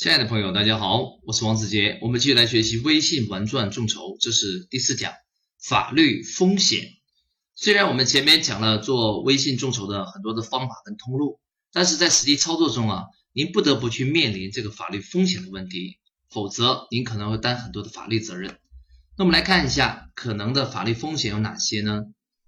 亲爱的朋友，大家好，我是王子杰。我们继续来学习微信玩转众筹，这是第四讲法律风险。虽然我们前面讲了做微信众筹的很多的方法跟通路，但是在实际操作中啊，您不得不去面临这个法律风险的问题，否则您可能会担很多的法律责任。那我们来看一下可能的法律风险有哪些呢？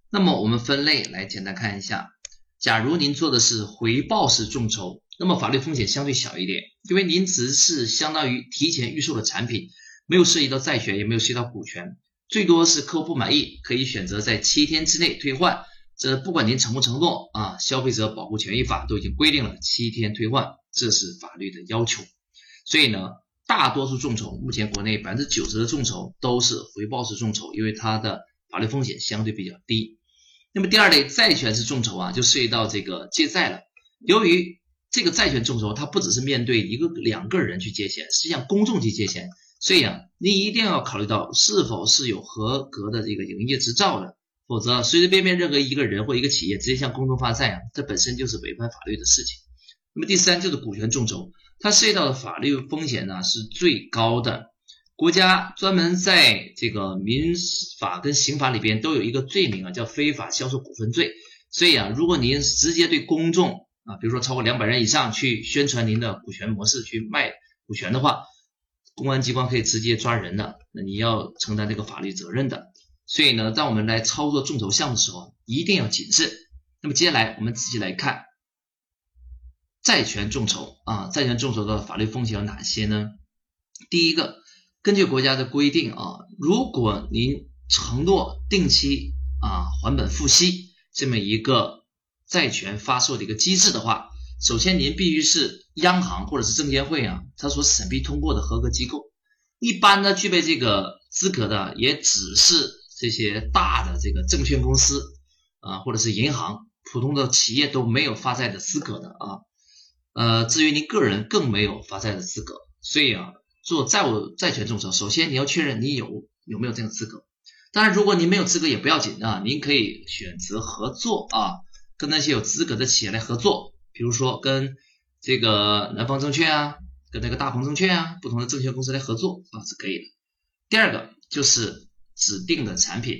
那么我们分类来简单看一下。假如您做的是回报式众筹。那么法律风险相对小一点，因为您只是相当于提前预售的产品，没有涉及到债权，也没有涉及到股权，最多是客户不满意可以选择在七天之内退换。这不管您承不承诺啊，消费者保护权益法都已经规定了七天退换，这是法律的要求。所以呢，大多数众筹，目前国内百分之九十的众筹都是回报式众筹，因为它的法律风险相对比较低。那么第二类债权式众筹啊，就涉及到这个借债了，由于这个债权众筹，它不只是面对一个两个人去借钱，是向公众去借钱，所以啊，你一定要考虑到是否是有合格的这个营业执照的，否则随随便便任何一个人或一个企业直接向公众发债啊，这本身就是违反法律的事情。那么第三就是股权众筹，它涉及到的法律风险呢是最高的，国家专门在这个民法跟刑法里边都有一个罪名啊，叫非法销售股份罪，所以啊，如果您直接对公众啊，比如说超过两百人以上去宣传您的股权模式去卖股权的话，公安机关可以直接抓人的，那你要承担这个法律责任的。所以呢，当我们来操作众筹项目的时候，一定要谨慎。那么接下来我们仔细来看债权众筹啊，债权众筹的法律风险有哪些呢？第一个，根据国家的规定啊，如果您承诺定期啊还本付息这么一个。债权发售的一个机制的话，首先您必须是央行或者是证监会啊，它所审批通过的合格机构。一般呢，具备这个资格的也只是这些大的这个证券公司啊，或者是银行，普通的企业都没有发债的资格的啊。呃，至于您个人更没有发债的资格。所以啊，做债务债权众筹，首先你要确认你有有没有这个资格。当然，如果您没有资格也不要紧啊，您可以选择合作啊。跟那些有资格的企业来合作，比如说跟这个南方证券啊，跟那个大鹏证券啊，不同的证券公司来合作啊是可以的。第二个就是指定的产品，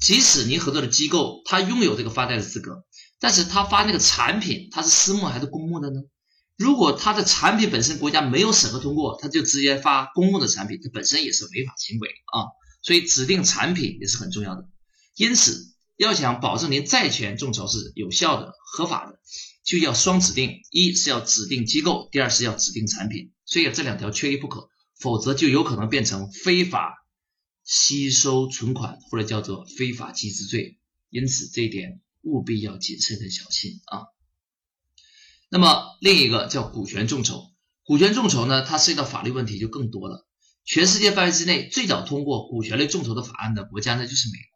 即使您合作的机构它拥有这个发债的资格，但是它发那个产品它是私募还是公募的呢？如果它的产品本身国家没有审核通过，它就直接发公募的产品，它本身也是违法行为啊。所以指定产品也是很重要的。因此。要想保证您债权众筹是有效的、合法的，就要双指定：一是要指定机构，第二是要指定产品。所以这两条缺一不可，否则就有可能变成非法吸收存款或者叫做非法集资罪。因此这一点务必要谨慎的小心啊。那么另一个叫股权众筹，股权众筹呢，它涉及到法律问题就更多了。全世界范围之内最早通过股权类众筹的法案的国家呢，就是美国。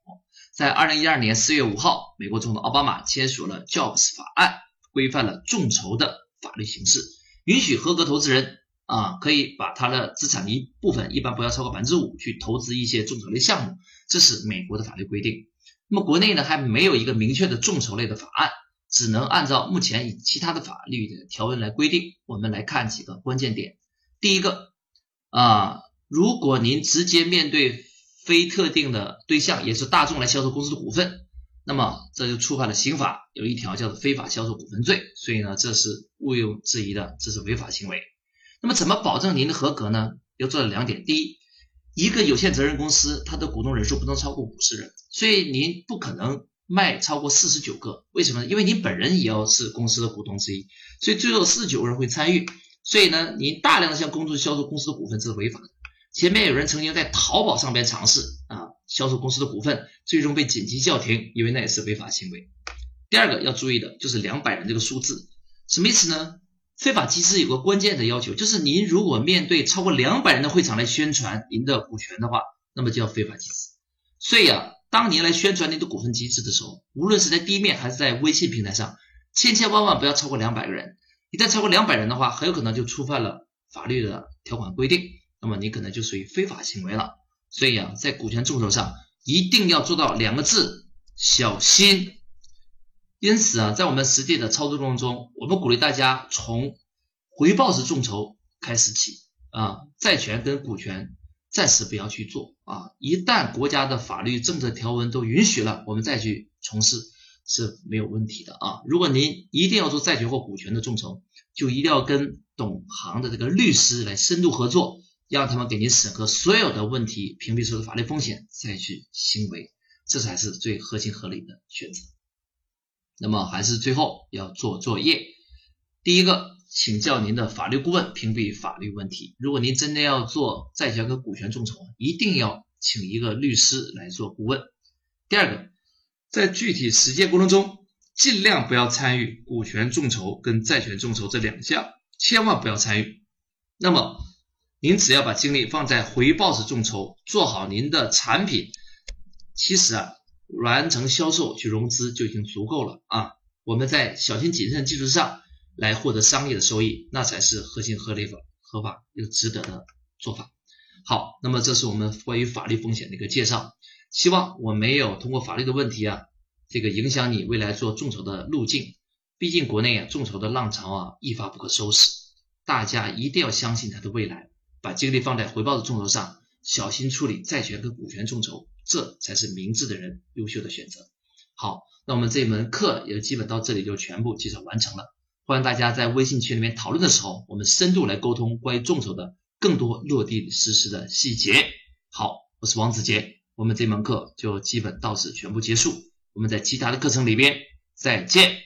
在二零一二年四月五号，美国总统奥巴马签署了 Jobs 法案，规范了众筹的法律形式，允许合格投资人啊可以把他的资产的一部分，一般不要超过百分之五，去投资一些众筹类项目，这是美国的法律规定。那么国内呢还没有一个明确的众筹类的法案，只能按照目前以其他的法律的条文来规定。我们来看几个关键点。第一个啊，如果您直接面对。非特定的对象也是大众来销售公司的股份，那么这就触犯了刑法有一条叫做非法销售股份罪，所以呢这是毋庸置疑的，这是违法行为。那么怎么保证您的合格呢？要做到两点：第一，一个有限责任公司它的股东人数不能超过五十人，所以您不可能卖超过四十九个。为什么？因为您本人也要是公司的股东之一，所以最多四十九个人会参与。所以呢，您大量的向公众销售公司的股份这是违法的。前面有人曾经在淘宝上边尝试啊销售公司的股份，最终被紧急叫停，因为那也是违法行为。第二个要注意的就是两百人这个数字，什么意思呢？非法集资有个关键的要求，就是您如果面对超过两百人的会场来宣传您的股权的话，那么就要非法集资。所以啊，当您来宣传您的股份机制的时候，无论是在地面还是在微信平台上，千千万万不要超过两百个人。一旦超过两百人的话，很有可能就触犯了法律的条款规定。那么你可能就属于非法行为了，所以啊，在股权众筹上一定要做到两个字：小心。因此啊，在我们实际的操作过程中，我们鼓励大家从回报式众筹开始起啊，债权跟股权暂时不要去做啊，一旦国家的法律政策条文都允许了，我们再去从事是没有问题的啊。如果您一定要做债权或股权的众筹，就一定要跟懂行的这个律师来深度合作，让他们给您审核所有的问题，屏蔽所有的法律风险，再去行为，这才是最合情合理的选择。那么还是最后要做作业，第一个，请教您的法律顾问屏蔽法律问题。如果您真的要做债权跟股权众筹，一定要请一个律师来做顾问。第二个，在具体实践过程中，尽量不要参与股权众筹跟债权众筹这两项，千万不要参与。那么，您只要把精力放在回报式众筹，做好您的产品，其实啊。完成销售去融资就已经足够了啊！我们在小心谨慎基础上来获得商业的收益，那才是合情合理、合合法又值得的做法。好，那么这是我们关于法律风险的一个介绍。希望我没有通过法律的问题啊，这个影响你未来做众筹的路径。毕竟国内啊众筹的浪潮啊一发不可收拾，大家一定要相信它的未来，把精力放在回报的众筹上，小心处理债权跟股权众筹。这才是明智的人，优秀的选择。好，那我们这门课也基本到这里就全部介绍完成了。欢迎大家在微信群里面讨论的时候，我们深度来沟通关于众筹的更多落地实施的细节。好，我是王子杰，我们这门课就基本到此全部结束。我们在其他的课程里边再见。